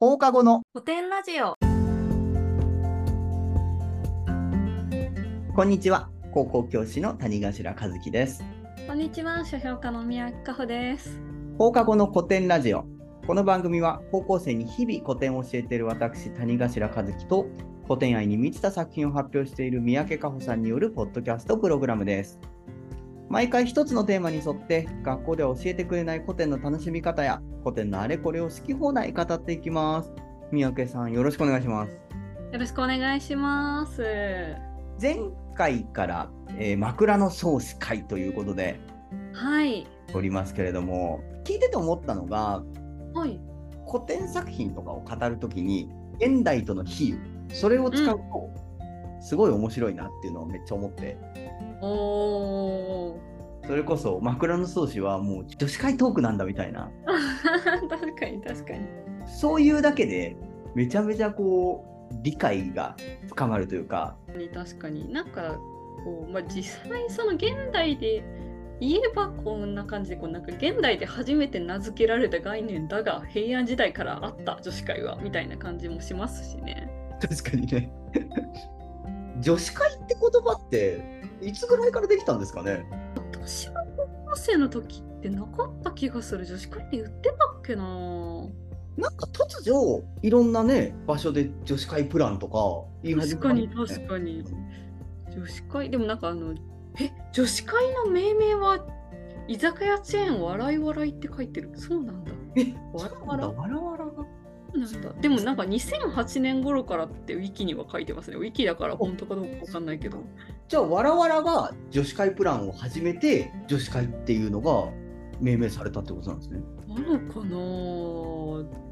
放課後の。古典ラジオ。こんにちは。高校教師の谷頭和樹です。こんにちは。書評家の宮城加穂です。放課後の古典ラジオ。この番組は高校生に日々古典を教えている私谷頭和樹と古典愛に満ちた作品を発表している三宅加穂さんによるポッドキャストプログラムです毎回一つのテーマに沿って学校では教えてくれない古典の楽しみ方や古典のあれこれを好き放題語っていきます。三宅さんよろしくお願いします。よろしくお願いします。前回から、えー枕草子会ということではい。おりますけれども聞いてて思ったのがはい。古典作品とかを語るときに現代との比喩それを使うと、すごい面白いなっていうのをめっちゃ思っておー。それこそ枕草子はもう女子会トークなんだみたいな。確かに確かに。そういうだけでめちゃめちゃこう理解が深まるというか。確かになんかこう、まあ、実際その現代で言えばこんな感じでこうなんか現代で初めて名付けられた概念だが平安時代からあった女子会はみたいな感じもしますしね。確かにね。女子会って言葉っていつぐらいからできたんですかね？私が高校生の時ってなかった気がする。女子会って言ってたっけな。なんか突如いろんなね場所で女子会プランとか言い始確かにめたんですね。確かに。女子会でもなんかあのえ女子会の命名は居酒屋チェーン笑い笑いって書いてる。そうなんだ。えわらそうなんだ。でもなんか2008年頃からってウィキには書いてますね。ウィキだから本当かどうかわかんないけど。じゃあわらわらが女子会プランを始めて女子会っていうのが命名されたってことなんですね。なのかな。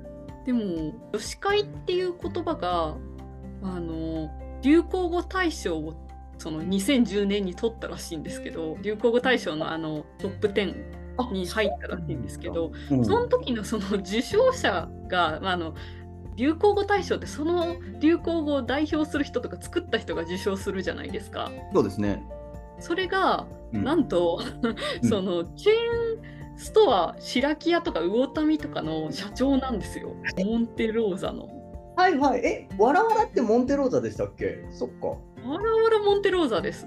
でも女子会っていう言葉があの流行語大賞をその2010年に取ったらしいんですけど流行語大賞のあのトップ10に入ったらしいんですけど、うんその時のその受賞者が、まあ、あの流行語大賞ってその流行語を代表する人とか作った人が受賞するじゃないですか。そうですね、それが、うん。なんと、うん。そのチェーンストア白木屋とか魚民とかの社長なんですよ。モンテローザの。はいはい。えわらわらってモンテローザでしたっけ？そっか。わらわらモンテローザです。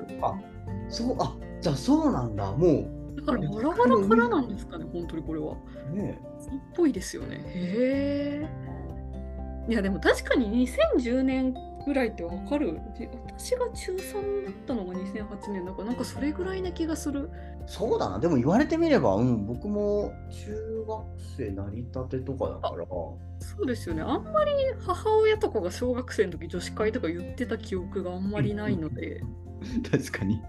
そうあじゃあそうなんだ。もだからわらわらからなんですかね本当にこれは。うねっぽいですよね。へえ。いやでも確かに2010年ぐらいってわかる私が中3だったのが2008年だからなんかそれぐらいな気がする。そうだなでも言われてみればうん僕も中学生なりたてとかだからそうですよね。あんまり母親とかが小学生の時女子会とか言ってた記憶があんまりないので。確かにね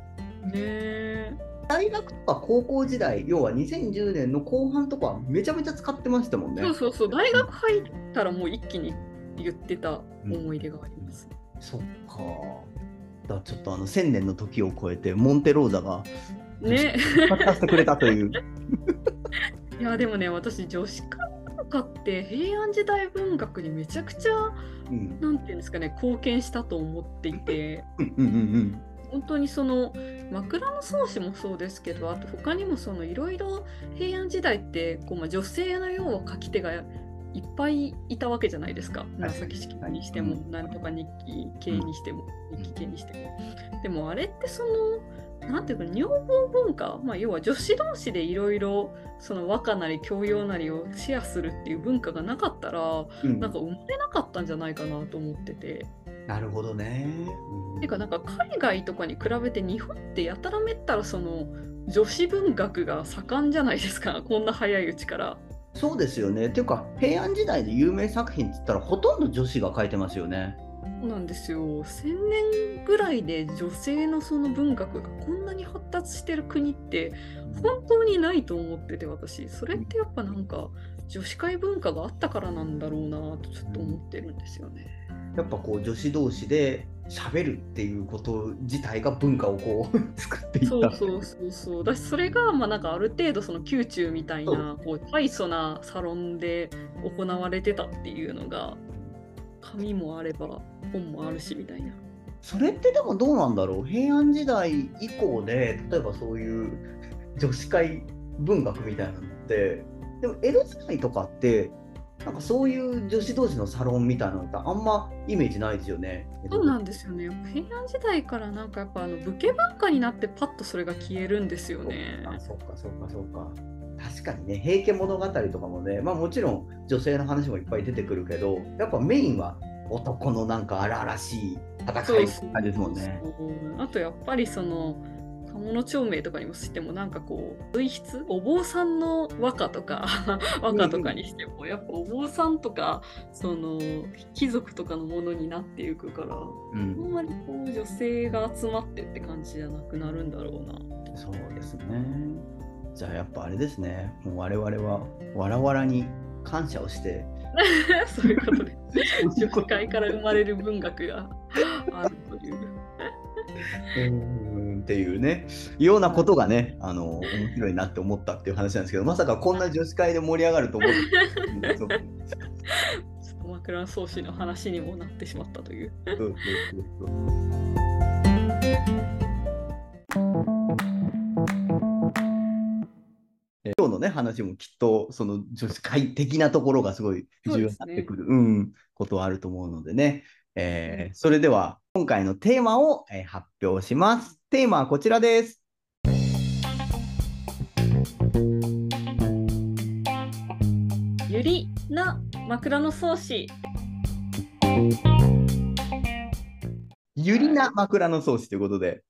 え。大学とか高校時代要は2010年の後半とかはめちゃめちゃ使ってましたもんね。そうそうそう。大学入ったらもう一気に言ってた思い出があります。そっか。だちょっとあの1000年の時を超えてモンテローザがね。復活させてくれたという。いやでもね私女子会とかって平安時代文学にめちゃくちゃうん。なんていうんですかね貢献したと思っていて。うんうんうん本当にその枕草子もそうですけどあと他にもそのいろいろ平安時代ってこう、まあ、女性のよう書き手がいっぱいいたわけじゃないですか。紫式部にしても、うんなんとか日記系にしても、日記系にしても。でもあれってそのなんていうか女房文化、まあ、要は女子同士でいろいろその和歌なり教養なりをシェアするっていう文化がなかったらうん。なんか生まれなかったんじゃないかなと思ってて。なるほどね。うんてかなんか海外とかに比べて日本ってやたらめったらその女子文学が盛んじゃないですか？こんな早いうちから。そうですよね。っていうか平安時代で有名作品って言ったらほとんど女子が書いてますよね。そうなんですよ1,000年ぐらいで女性のその文学がこんなに発達してる国って本当にないと思ってて私それってやっぱなんか女子会文化があったからなんだろうなとちょっと思ってるんですよね。やっぱこう女子同士で喋るっていうこと自体が文化をこう 作っていった。そうそうそうそうだしそれがまあなんかある程度その宮中みたいなこう大層なサロンで行われてたっていうのが紙もあれば本もあるしみたいな。それってでもどうなんだろう？平安時代以降で例えばそういう女子会文学みたいなのってでも江戸時代とかってなんかそういう女子同士のサロンみたいなのってあんまイメージないですよね。そうなんですよね。平安時代からなんかやっぱあの武家文化になってパッとそれが消えるんですよね。あそうかそうかそうか。確かにね、平家物語とかもね、まあもちろん女性の話もいっぱい出てくるけど、やっぱメインは男のなんか荒々しい戦いですもんね。あとやっぱりその鴨の長明とかにもしてもなんかこう随筆？お坊さんの和歌とか 和歌とかにしてもやっぱお坊さんとかその貴族とかのものになっていくから、うん、あんまりこう女性が集まってって感じじゃなくなるんだろうな。そうですね。じゃあやっぱあれですね。もう我々はわらわらに感謝をして。そういうことで。女界から生まれる文学があるという。うんっていうね、ようなことがね、あの面白いなって思ったっていう話なんですけど、まさかこんな女子会で盛り上がると思ってちょっと枕草子の話にもなってしまったという。今日のね話もきっとその女子会的なところがすごい重要になってくるう、ね、うん、ことはあると思うのでね、えー、それでは今回のテーマを、えー、発表します。テーマはこちらです。ゆりな枕草子。ゆりな枕草子ということで。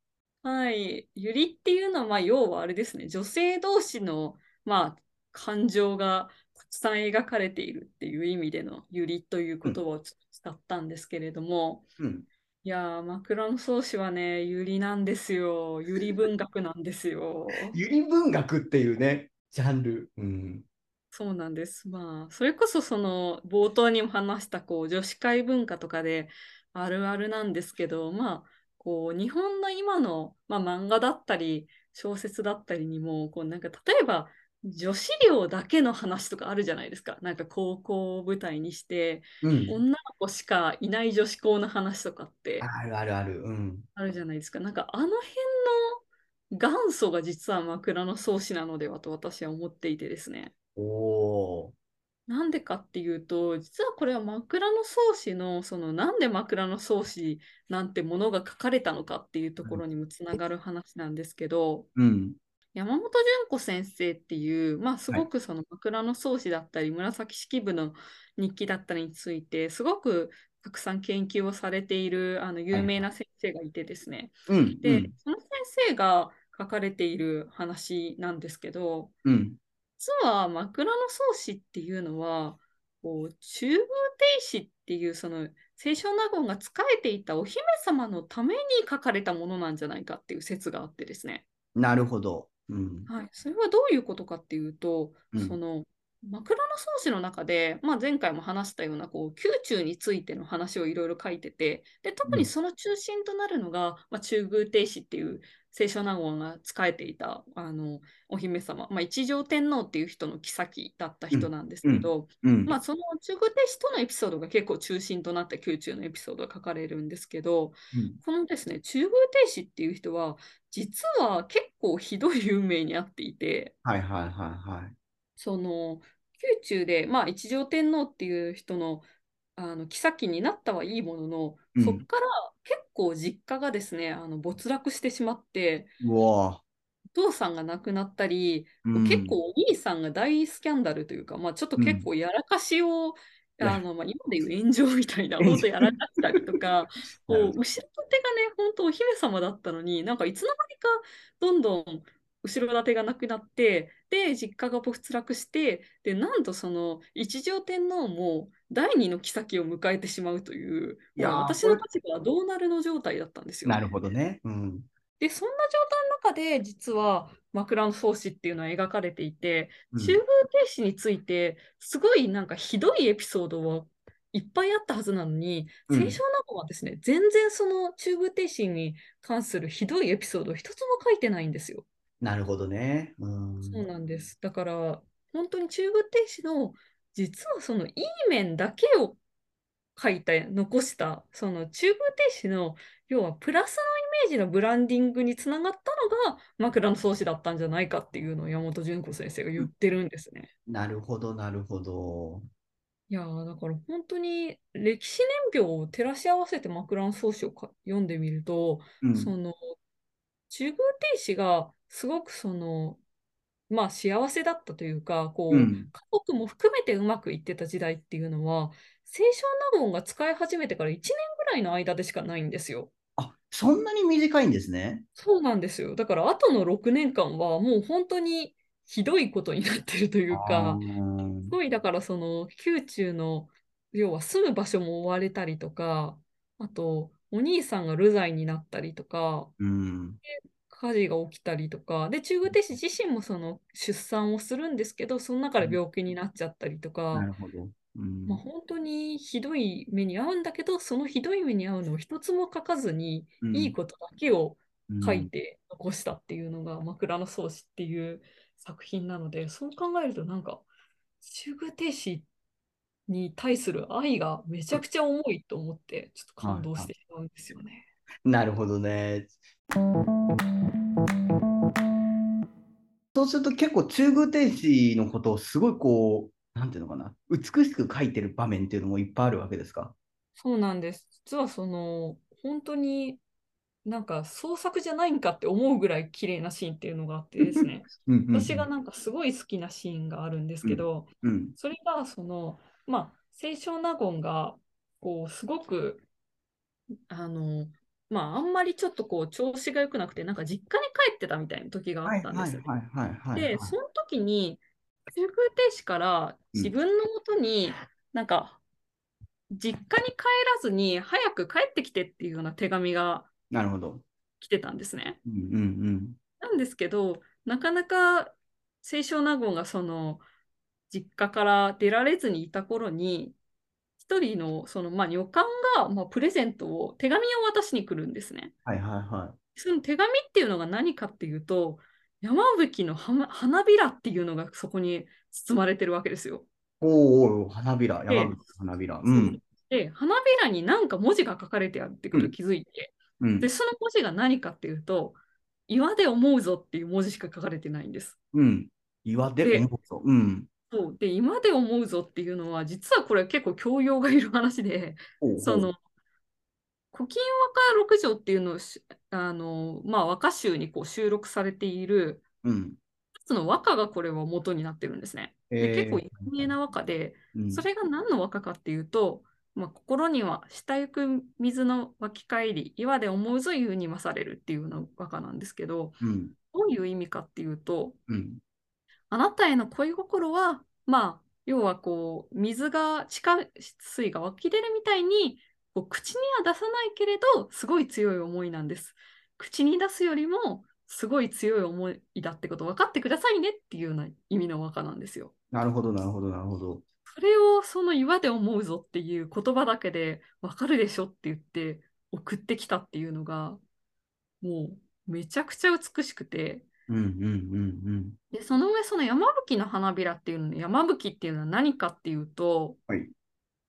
はい。ゆりっていうのは、まあ、要はあれですね。女性同士の、まあ、感情がたくさん描かれているっていう意味でのゆりという言葉を使ったんですけれども、うん、いやー、枕草子はね、ゆりなんですよ。ゆり文学なんですよ。ゆり文学っていうね、ジャンル。うん、そうなんです。まあ、それこそその冒頭にも話したこう女子会文化とかであるあるなんですけど、まあ、こう日本の今の、まあ、漫画だったり小説だったりにもこうなんか例えば女子寮だけの話とかあるじゃないですか。なんか高校を舞台にして、うん、女の子しかいない女子校の話とかって。あるあるある。うん、あるじゃないですか。なんかあの辺の元祖が実は枕草子なのではと私は思っていてですね。おなんでかっていうと実はこれは枕草子のそのなんで枕草子なんてものが書かれたのかっていうところにもつながる話なんですけど、うん、山本純子先生っていう、まあ、すごくその枕草子だったり、紫式部の日記だったりについて、すごくたくさん研究をされているあの有名な先生がいてですね。はい、で、うん、その先生が書かれている話なんですけど、うん、実は枕草子っていうのは、こう中宮定子っていうその清少納言が仕えていたお姫様のために書かれたものなんじゃないかっていう説があってですね。なるほど。はい、それはどういうことかっていうと、うん、その枕草子の中で、まあ、前回も話したようなこう宮中についての話をいろいろ書いててで特にその中心となるのが、うん、まあ、中宮定子っていう清少納言が仕えていたあのお姫様、まあ、一条天皇っていう人の妃だった人なんですけど、うん、まあ、その中宮定子とのエピソードが結構中心となった宮中のエピソードが書かれるんですけど、このですね中宮定子っていう人は実は結構ひどい運命にあっていて、はいはいはいはい。その宮中で、まあ、一条天皇っていう人のあの妃になったはいいものの、うん、そこから結構実家がですねあの没落してしまってお父さんが亡くなったり、うん、結構お兄さんが大スキャンダルというか、まあ、ちょっと結構やらかしをあのまあ、今でいう炎上みたいな、本当やらかしたりとか、こう後ろ盾がね、本当お姫様だったのに、なんかいつの間にかどんどん後ろ盾がなくなって、で、実家が没落して、で、なんとその一条天皇も第二の妃を迎えてしまうという、いや私の立場はどうなるの状態だったんですよ、ね、なるほどね。うん、で、そんな状態の中で、実は枕草子っていうのは描かれていて、中宮停止について、すごいなんかひどいエピソードはいっぱいあったはずなのに、清少納言はですね、全然その中宮停止に関するひどいエピソードを一つも書いてないんですよ。なるほどね。うん、そうなんです。だから、本当に中宮停止の実はそのいい面だけを書いた、残した、その中宮停止の要はプラスージのブランディングにつながったのが枕草子だったんじゃないかっていうのを山本純子先生が言ってるんですね。なるほど、なるほど。いやーだから本当に歴史年表を照らし合わせて枕草子をか読んでみると、うん。その中宮帝子がすごくそのまあ幸せだったというかこう、うん。家族も含めてうまくいってた時代っていうのは清少納言が使い始めてから1年ぐらいの間でしかないんですよ。あ、そんなに短いんですね。そうなんですよ。だから後の6年間はもう本当にひどいことになってるというあか、ーすごいだからその宮中の要は住む場所も追われたりとか、あとお兄さんが流罪になったりとか、うん。火事が起きたりとか、で中宮帝子自身もその出産をするんですけど、その中で病気になっちゃったりとなか、るほど。うん。まあ、本当にひどい目に遭うんだけど、そのひどい目に遭うのを一つも書かずに、うんいいことだけをうん書いて残したっていうのが「枕草子」っていう作品なのでそう考えるとなんか中宮帝子に対する愛がめちゃくちゃ重いと思ってちょっと感動してしまうんですよね。なるほどね。そうすると結構中宮天使のことをすごいこう、なんていうのかな、美しく描いてる場面っていうのもいっぱいあるわけですか？そうなんです実はその本当になんか創作じゃないんかって思うぐらい綺麗なシーンっていうのがあってですね うんうんうん私がなんかすごい好きなシーンがあるんですけど、うんそれがそのまあ清少納言がこうすごくあのまああんまりちょっとこう調子が良くなくてなんか実家に帰ってたみたいな時があはいったんですよ。はいはいはいはい。でその時に中宮帝子から自分のもとになんか実家に帰らずに早く帰ってきてっていうような手紙がなるほど。来てたんですね。うんうんなんですけど、なかなか清少納言がその実家から出られずにいた頃に、一人のその、まあ、女官が、まあ、プレゼントを、手紙を渡しに来るんですね。はいはいはその手紙っていうのが何かっていうと、山吹の花花びらっていうのがそこに包まれてるわけですよ。い。おーおー花びら、山口の花びら。うん。で、花びらになんか文字が書かれてあるってことに気づいて、うんで、。その文字が何かっていうと、岩で思うぞっていう文字しか書かれてないんです。うん。岩でで思うぞ。うん。そうで今で思うぞっていうのは実はこれ結構教養がいる話でその「古今和歌六条」っていうのをしあの、まあ、和歌集にこう収録されているうん。一つの和歌がこれは元になってるんですね。でえー結構有名な和歌でうんそれが何の和歌かっていうと「まあ、心には下行く水の湧き返り岩で思うぞ言うに勝れる」っていうような和歌なんですけどうん。どういう意味かっていうとうん。あなたへの恋心は、まあ、要はこう、水が、地下水が湧き出るみたいに、こう口には出さないけれど、すごい強い思いなんです。口に出すよりも、すごい強い思いだってこと分かってくださいねっていうような意味の和歌なんですよ。なるほどなるほどなるほど。それをその岩で思うぞっていう言葉だけで分かるでしょって言って送ってきたっていうのが、もうめちゃくちゃ美しくて、うんうんうんで、その上、その山吹の花びらっていうの、山吹っていうのは何かっていうと、はい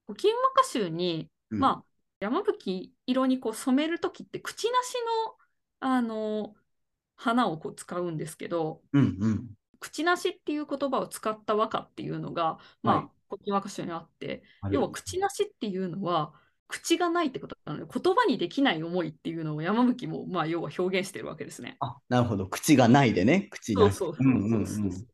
古今和歌集に、うん。まあ、山吹色にこう染めるときって、口なしの、あの、花をこう使うんですけど、うんうん。口なしっていう言葉を使った和歌っていうのが、まあ、はい古今和歌集にあって、要は口なしっていうのは、口がないってことなので、言葉にできない思いっていうのを山吹も、まあ、要は表現してるわけですね。あ、なるほど。口がないでね。口なし。そうそうそううんうんそううんそうそう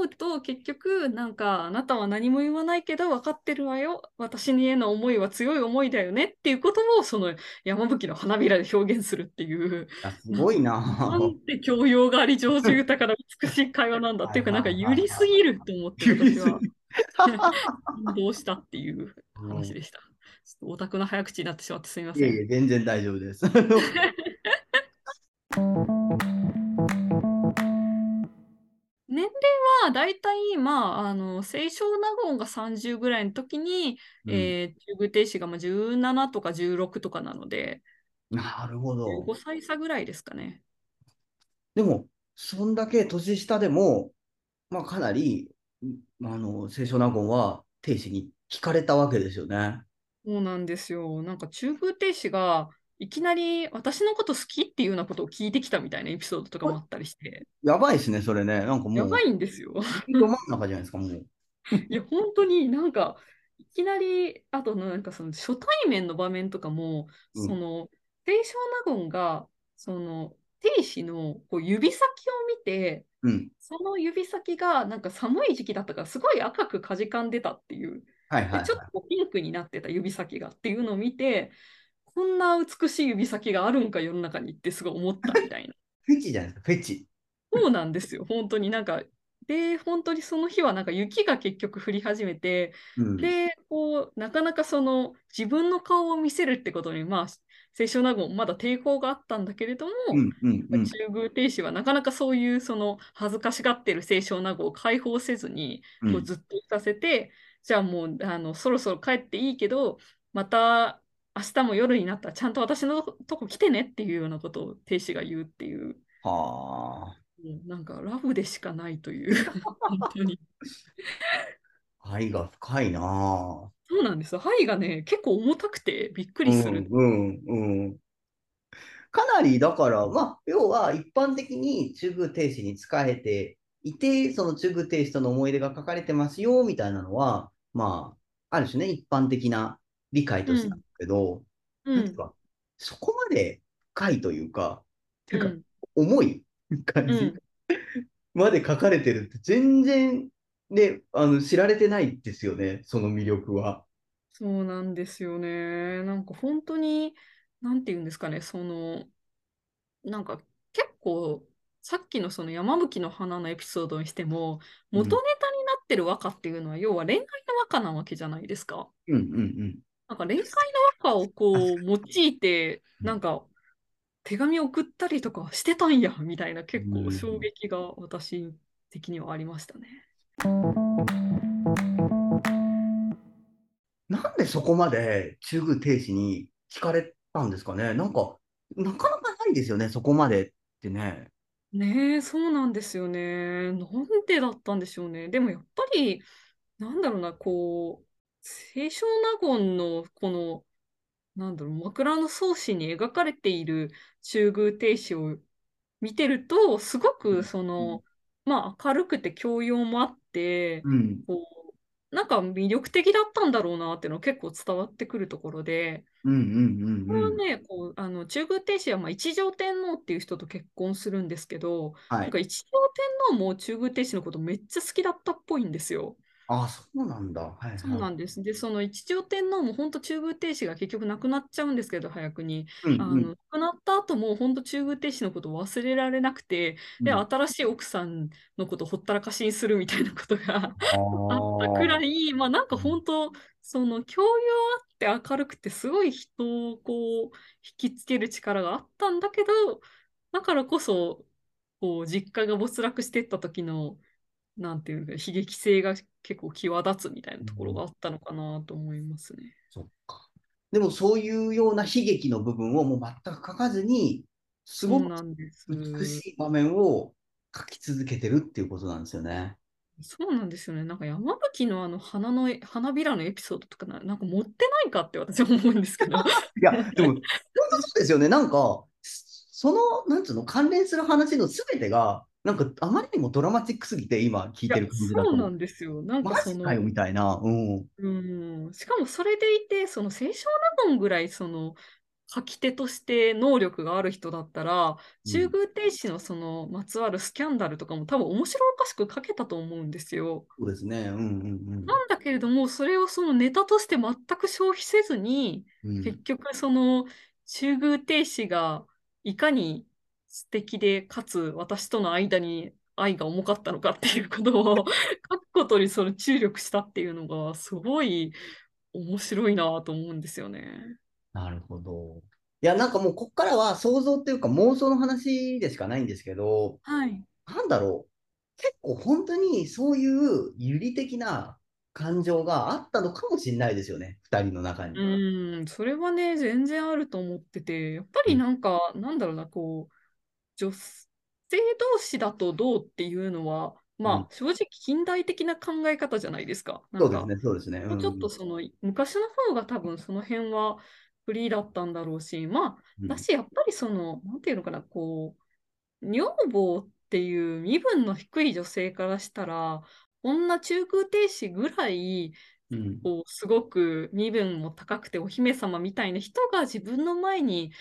思うと結局なんかあなたは何も言わないけど分かってるわよ私にへの思いは強い思いだよねっていうことをその山吹の花びらで表現するっていうあすごいななんて教養があり情緒豊かな美しい会話なんだっていうかなんかゆりすぎると思って 私は感動したっていう話でした。ちょっとオタクの早口になってしまってすみません。いえいえ、全然大丈夫です。年齢はだいたい、まあ、あの清少納言が30ぐらいの時に、うんえー中宮帝子がまあ17とか16とかなので、なるほど。5歳差ぐらいですかね。でも、そんだけ年下でも、まあ、かなり、んあの、清少納言は亭主に聞かれたわけですよね。そうなんですよ。なんか中宮帝子がいきなり私のこと好きっていうようなことを聞いてきたみたいなエピソードとかもあったりして、やばいですね、それね。なんかもう、やばいんですよ。ど真ん中じゃないですか、もう。いや、本当になんか、いきなり、あとなんかその初対面の場面とかも、うんその、清少納言が、その、亭主のこう指先を見て、うん。その指先がなんか寒い時期だったから、すごい赤くかじかんでたっていう、はいはい、はい。でちょっとピンクになってた指先がっていうのを見て、こんな美しい指先があるんか世の中にってすごい思ったみたいな。フェチじゃないですか、フェチ。そうなんですよ、本当になんか。で、本当にその日はなんか雪が結局降り始めて、うん。で、こう、なかなかその自分の顔を見せるってことに、まあ、清少納言まだ抵抗があったんだけれども、うんうんうん。中宮亭主はなかなかそういうその恥ずかしがってる清少納言を解放せずに、うんこうずっといさせて、じゃあもうあのそろそろ帰っていいけど、また明日も夜になったらちゃんと私のとこ来てねっていうようなことを亭主が言うっていう、はもうなんかラブでしかないという、本当に。あ。愛が深いなぁ。そうなんですよ。針がね、結構重たくてびっくりする。うんうんうん。かなりだから、まあ、要は一般的に中宮亭主に仕えていて、その中宮亭主との思い出が書かれてますよみたいなのは、まあ、ある種ね、一般的な理解としてなんだけど、うん。なんか、そこまで深いというか、ていうか、うん重い感じうん まで書かれてるって全然ね、あの知られてないですよね、その魅力は。そうなんですよね。なんか本当に、なんていうんですかね、その、なんか結構、さっきのその山吹の花のエピソードにしても、うん元ネタになってる和歌っていうのは、要は恋愛の和歌なわけじゃないですか。うんうんうん。なんか恋愛の和歌をこう用いて、うんなんか手紙を送ったりとかしてたんや、みたいな結うん構衝撃が私的にはありましたね。なんでそこまで中宮亭主に聞かれたんですかね？なんか、なかなかないですよね、そこまでってね。ねえ、そうなんですよね。なんでだったんでしょうね。でもやっぱり、なんだろうな、こう、清少納言のこの、なんだろう、枕草子に描かれている中宮亭主を見てると、すごくその、まあ明るくて教養もあって、うん、こう、なんか魅力的だったんだろうなっていうのが結構伝わってくるところで、うん、うん、これうん、うん。はね、こう、あの、中宮亭主はまあ一条天皇っていう人と結婚するんですけど、はい。なんか一条天皇も中宮亭主のことめっちゃ好きだったっぽいんですよ。あ、そうなんだ。はい、そうなはい。んです。で、その一条天皇も本当中宮亭主が結局亡くなっちゃうんですけど、早くに。うん、うんあの亡くなった後も本当中宮亭主のことを忘れられなくて、で、うん新しい奥さんのことをほったらかしにするみたいなことがああったくらい、まあなんか本当、その教養あって明るくてすごい人をこう引きつける力があったんだけど、だからこそ、こう実家が没落していった時の、なんていうか、悲劇性が結構際立つみたいなところがあったのかなと思いますね。そっか。でもそういうような悲劇の部分をもう全く書かずに、すごく。美しい場面を書き続けてるっていうことなんですよね。そうなんですよね。なんか山吹のあの花のえ花びらのエピソードとかな、なんか持ってないかって私は思うんですけど。いや、でも、本当そうですよね。なんか、その、なんつうの、関連する話のすべてが、なんか、あまりにもドラマチックすぎて、今聞いてる感じだと。そうなんですよ。なんかそのかよ、みたいな。うん。うん、しかもそれでいて、その清少納言ぐらいその書き手として能力がある人だったら、中宮亭主のそのまつわるスキャンダルとかも多分面白おかしく書けたと思うんですよ。そうですね。うんうんなんだけれども、それをそのネタとして全く消費せずに、うん。うん結局その中宮亭主がいかに素敵でかつ私との間に愛が重かったのかっていうことを 書くことにその注力したっていうのがすごい面白いなと思うんですよね。なるほど。いや、なんかもう、こっからは想像っていうか妄想の話でしかないんですけど、はい。なんだろう。結構本当にそういう有利的な感情があったのかもしれないですよね。二人の中に。うん、それはね、全然あると思ってて、やっぱりなんか、なんだろうな、こう、女性同士だとどうっていうのは、まあ、正直近代的な考え方じゃないですか。なんかそうですね、そうですね。もうちょっとその昔の方が多分その辺はフリーだったんだろうし、まあ、うんだしやっぱりその、なんていうのかな、こう、女房っていう身分の低い女性からしたら、女中空亭主ぐらいうん。すごく身分も高くてお姫様みたいな人が自分の前に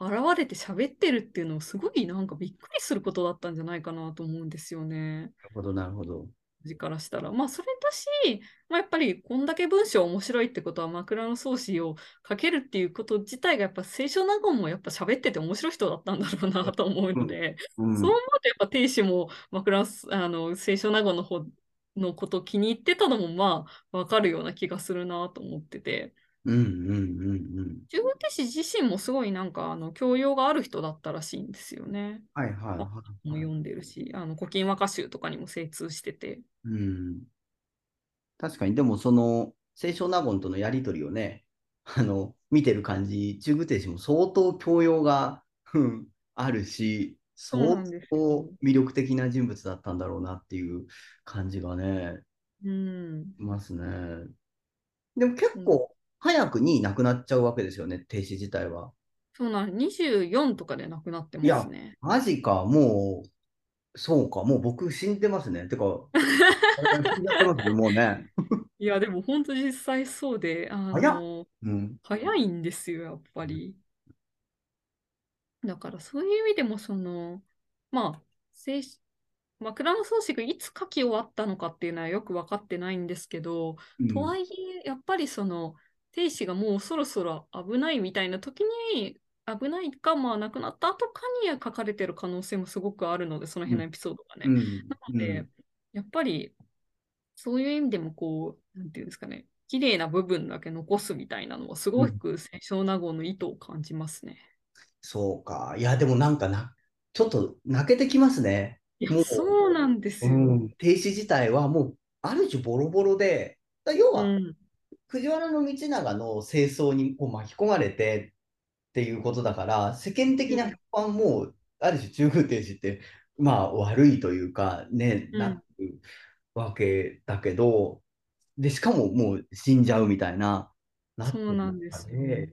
現れて喋ってるっていうのをすごいなんかびっくりすることだったんじゃないかなと思うんですよね。なるほど、なるほど。字からしたら。まあそれだし、まあ、やっぱりこんだけ文章面白いってことは枕草子を書けるっていうこと自体がやっぱ清少納言もやっぱ喋ってて面白い人だったんだろうなと思うので、うんそう思うとやっぱ亭主も枕あの清少納言の方のことを気に入ってたのもまあわかるような気がするなと思ってて。うんうんうん中国亭主自身もすごいなんかあの教養がある人だったらしいんですよね。うん。はいはいはいもはい。読んでるし、あの古今和歌集とかにも精通してて。うん。確かに、でもその、清少納言とのやりとりをね、あの、見てる感じ、中宮亭氏も相当教養が、うんあるし、そうな相んですよ当魅力的な人物だったんだろうなっていう感じがね、うん。しますね。でも結構早くに亡くなっちゃうわけですよね、亭主自体は。そうなん、24とかで亡くなってますね。マジか、もう、そうか、もう僕死んでますね。てか、体 死んじゃってますね、もうね。いや、でも本当実際そうで、あの、うん。早いんですよ、やっぱり。だからそういう意味でも、その、まあ、正式枕草子がいつ書き終わったのかっていうのはよく分かってないんですけど、うんとはいえ、やっぱりその、亭主がもうそろそろ危ないみたいな時に、危ないか、まあ亡くなった後かに書かれてる可能性もすごくあるので、その辺のエピソードがね。うんなので、やっぱり、そういう意味でも、こう、なんていうんですかね、綺麗な部分だけ残すみたいなのは、すごく清少納言の意図を感じますね。そうか。いや、でもなんかな、ちょっと泣けてきますね。いやそうなんですよ。うん。停止自体はもう、ある種ボロボロで、だ要は、うん藤原道長の清掃にこう巻き込まれてっていうことだから、世間的な評判も、ある種中宮停止って、まあ悪いというか、ね、うん。なるわけだけど、で、しかももう死んじゃうみたいな、そうなんですよ、ね。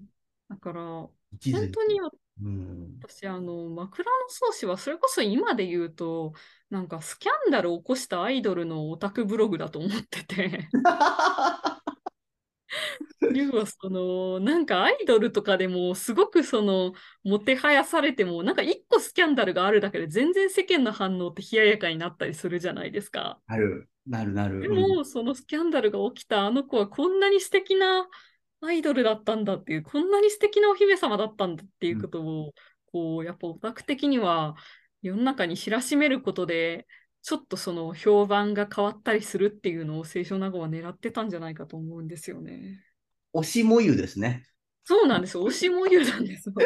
だから、本当にうん。私、あの、枕草子はそれこそ今で言うと、なんかスキャンダルを起こしたアイドルのオタクブログだと思ってて、要はその、なんかアイドルとかでもすごくその、もてはやされても、なんか一個スキャンダルがあるだけで全然世間の反応って冷ややかになったりするじゃないですか。なる、なる、なる。でうんも、そのスキャンダルが起きたあの子はこんなに素敵なアイドルだったんだっていう、こんなに素敵なお姫様だったんだっていうことを、こう、やっぱオタク的には世の中に知らしめることで、ちょっとその評判が変わったりするっていうのを清少納言は狙ってたんじゃないかと思うんですよね。推しもゆですね。そうなんですよ。推しもゆなんですよ。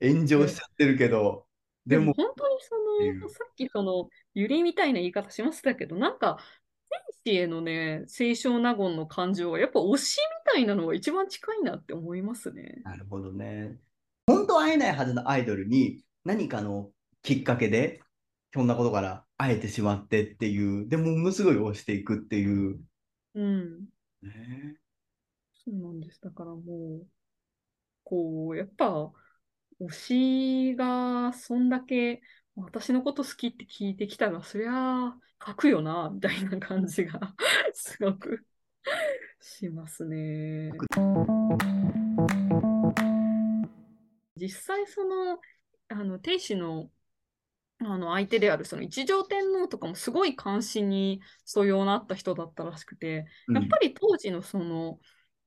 炎上しちゃってるけど、でも、本当にその、さっきその、ゆりみたいな言い方しましたけど、なんか、天使へのね、清少納言の感情は、やっぱ推しみたいなのが一番近いなって思いますね。なるほどね。本当は会えないはずのアイドルに何かのきっかけで、ひょんなことから会えてしまってっていう、でもものすごい推していくっていう。うん。ねそうなんです。だからもう、こう、やっぱ、推しがそんだけ私のこと好きって聞いてきたら、そりゃあ書くよな、みたいな感じが すごくしますね。実際その、あの、亭主の、あの相手であるその一条天皇とかもすごい関心に素養のあった人だったらしくて、やっぱり当時のその、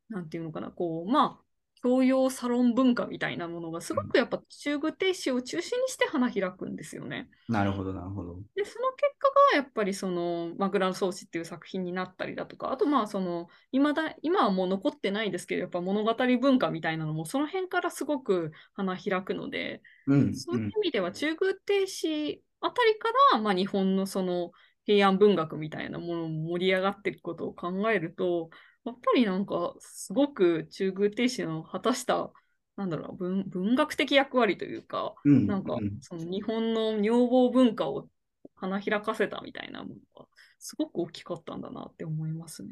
なんていうのかな、こう、まあ、教養サロン文化みたいなものがすごくやっぱ中宮亭主を中心にして花開くんですよね。なるほど、なるほど。で、その結果がやっぱりその、枕草子っていう作品になったりだとか、あとまあその、今だ、今はもう残ってないですけど、やっぱ物語文化みたいなのもその辺からすごく花開くので、うん、そういう意味では中宮亭主あたりから、まあ、日本のその平安文学みたいなものも盛り上がっていくことを考えると、やっぱりなんかすごく中宮亭主の果たした、なんだろう文、文学的役割というか、うん、なんかうんその日本の女房文化を花開かせたみたいなものがすごく大きかったんだなって思いますね。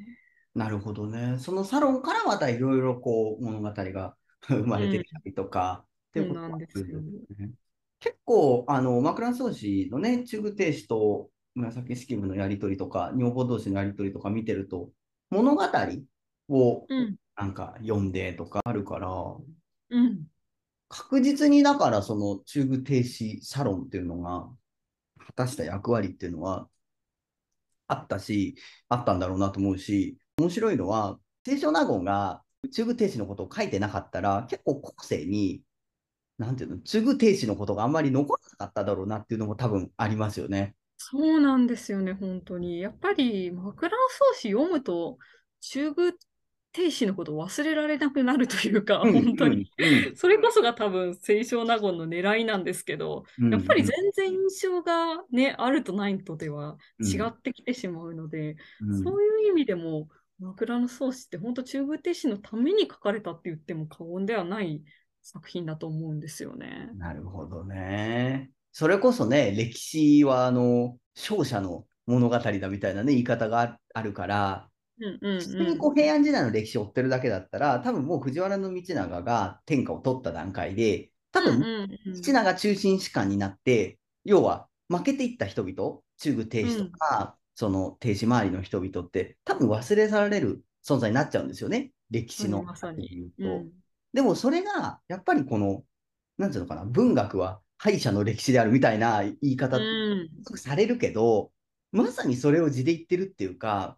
なるほどね。そのサロンからまたいろいろこう物語が 生まれてきたりとか、っていうことなんですよね。結構、あの、枕草子のね、中部停止と紫式部のやりとりとか、女房同士のやりとりとか見てると、物語をうん。なんか読んでとかあるから、うん。確実にだからその中部停止サロンっていうのが果たした役割っていうのはあったし、あったんだろうなと思うし、面白いのは、清少納言が中部停止のことを書いてなかったら、結構後世に、なんていうの、中部停止のことがあんまり残らなかっただろうなっていうのも多分ありますよね。そうなんですよね、本当に。やっぱり、枕草子読むと、中部停止のことを忘れられなくなるというか、うん本当に。うんそれこそが多分、清少納言の狙いなんですけど、うんやっぱり全然印象がね、あるとないとではうん違ってきてしまうので、うんそういう意味でも、枕草子って本当中部停止のために書かれたって言っても過言ではない作品だと思うんですよね。なるほどね。それこそね、歴史はあの勝者の物語だみたいなね、言い方がああるから、うんうん普通にこう平安時代の歴史を追ってるだけだったら、多分もう藤原道長が天下を取った段階で、多分うんうんうん。道長中心士官になって、要は負けていった人々、中部停止とか、その停止周りの人々って、多分忘れ去られる存在になっちゃうんですよね、歴史のまさに。うと。うんでもそれが、やっぱりこの、なんていうのかな、文学は敗者の歴史であるみたいな言い方されるけど、まさにそれを字で言ってるっていうか、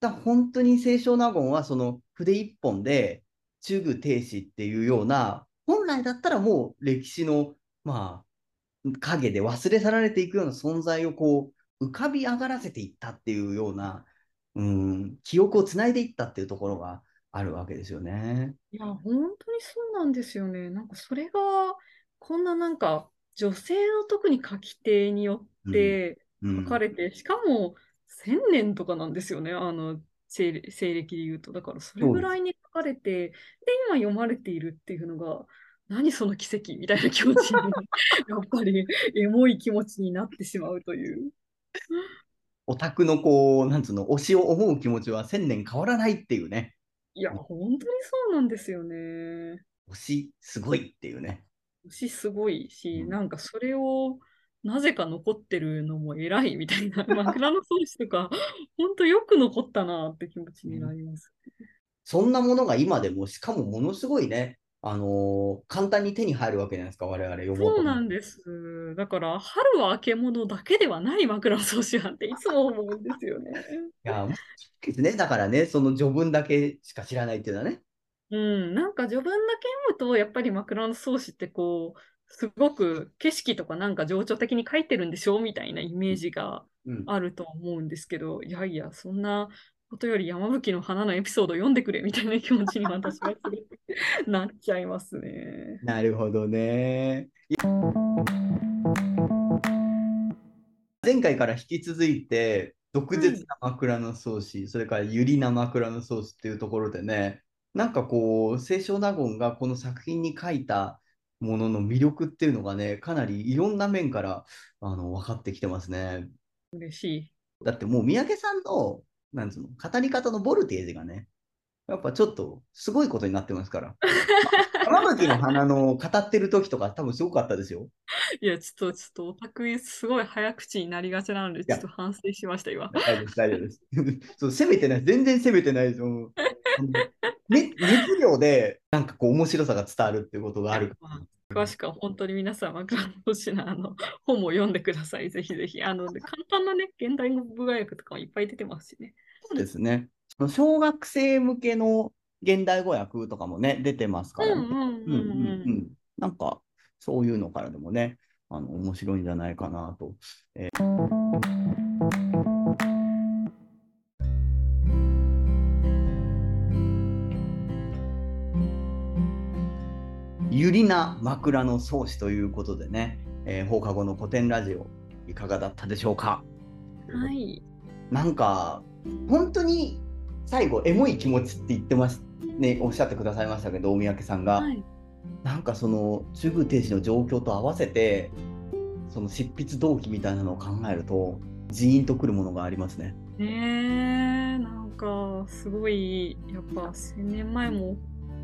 だ本当に清少納言はその筆一本で中部停止っていうような、本来だったらもう歴史の、まあ、影で忘れ去られていくような存在をこう浮かび上がらせていったっていうような、うん、記憶をつないでいったっていうところがあるわけですよね。いや、本当にそうなんですよね。なんかそれが、こんななんか、女性の特に書き手によってうん書かれて、しかも1000年とかなんですよね、あの、西暦で言うと。だからそれぐらいに書かれて、で、今読まれているっていうのが、何その奇跡みたいな気持ちに、やっぱりエモい気持ちになってしまうという。オタクのこう、なんつうの、推しを思う気持ちは千年変わらないっていうね。いや、本当にそうなんですよね。推し、すごいっていうね。しすごいし、なんかそれをなぜか残ってるのも偉いみたいな、枕草子とか、本当よく残ったなって気持ちになります。そんなものが今でも、しかもものすごいね、あのー簡単に手に入るわけじゃないですか、我々そうなんです。だから、春は明け物だけではない枕草子なんていつも思うんですよね。いや、ね、だからね、その序文だけしか知らないっていうのはね。うん、なんか序文だけ読むと、やっぱり枕草子ってこう、すごく景色とかなんか情緒的に書いてるんでしょうみたいなイメージがうん、あると思うんですけど、いやいや、そんなことより山吹の花のエピソード読んでくれみたいな気持ちに私はすごく なっちゃいますね。なるほどね。前回から引き続いて、毒舌な枕草子、それからゆりな枕草子っていうところでね、なんかこう、清少納言がこの作品に書いたものの魅力っていうのがね、かなりいろんな面からあの分かってきてますね。嬉しい。だってもう三宅さんの、なんつうの、語り方のボルテージがね、やっぱちょっとすごいことになってますから。山吹の花の語ってる時とか多分すごかったですよ。いや、ちょっと、ちょっとオタクすごい早口になりがちなので、ちょっと反省しました、今。大丈夫です、大丈夫です。そう、責めてない、全然責めてないですよ。ね、熱量で、なんかこう、面白さが伝わるっていうことがあるから。詳しくは本当に皆さん、枕草子のあの本も読んでください。ぜひぜひ。あの、で簡単なね、現代語文学とかもいっぱい出てますしね。そうですね。小学生向けの現代語訳とかもね、出てますからね。うんうんうんうんうんうん。なんか、そういうのからでもね、あの、面白いんじゃないかなと。えゆりな枕草子ということでね、えー放課後の古典ラジオ、いかがだったでしょうか？はい。なんか、本当に最後、エモい気持ちって言ってます、ね、おっしゃってくださいましたけど、大三宅さんが。はい。なんかその中宮停止の状況と合わせてその執筆動機みたいなのを考えるとジーンとくるものがありますね。ねえ、なんかすごい、やっぱ1000年前も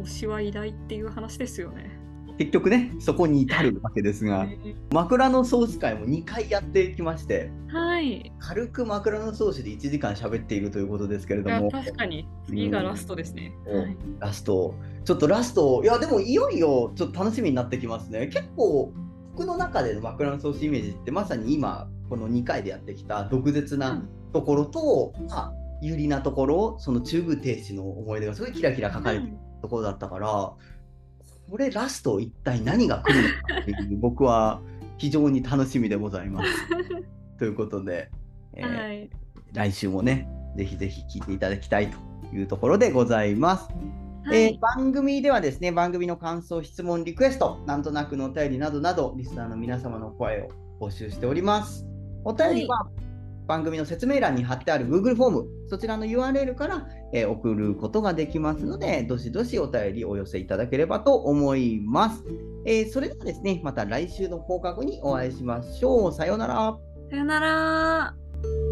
推しは偉大っていう話ですよね。結局ね、そこに至るわけですが、枕草子会も2回やってきまして、はい。軽く枕草子で1時間喋っているということですけれども、確かに。次がラストですね。うん。はい。ラスト、ちょっとラスト、いや、でもいよいよちょっと楽しみになってきますね。結構、僕の中での枕草子イメージって、まさに今、この2回でやってきた毒舌なところと、まあ、有利なところ、その中宮停止の思い出がすごいキラキラ書かれてるところだったから、これラスト一体何が来るのかっていう僕は非常に楽しみでございます。ということで、えーはい。来週もねぜひぜひ聞いていただきたいというところでございます。はいえー番組ではですね番組の感想質問リクエストなんとなくのお便りなどなどリスナーの皆様の声を募集しております。お便りは、番組の説明欄に貼ってある Google フォーム、そちらの URL から、えー送ることができますので、どしどしお便りお寄せいただければと思います。えーそれではですね、また来週の放課後にお会いしましょう。さようなら。さよなら。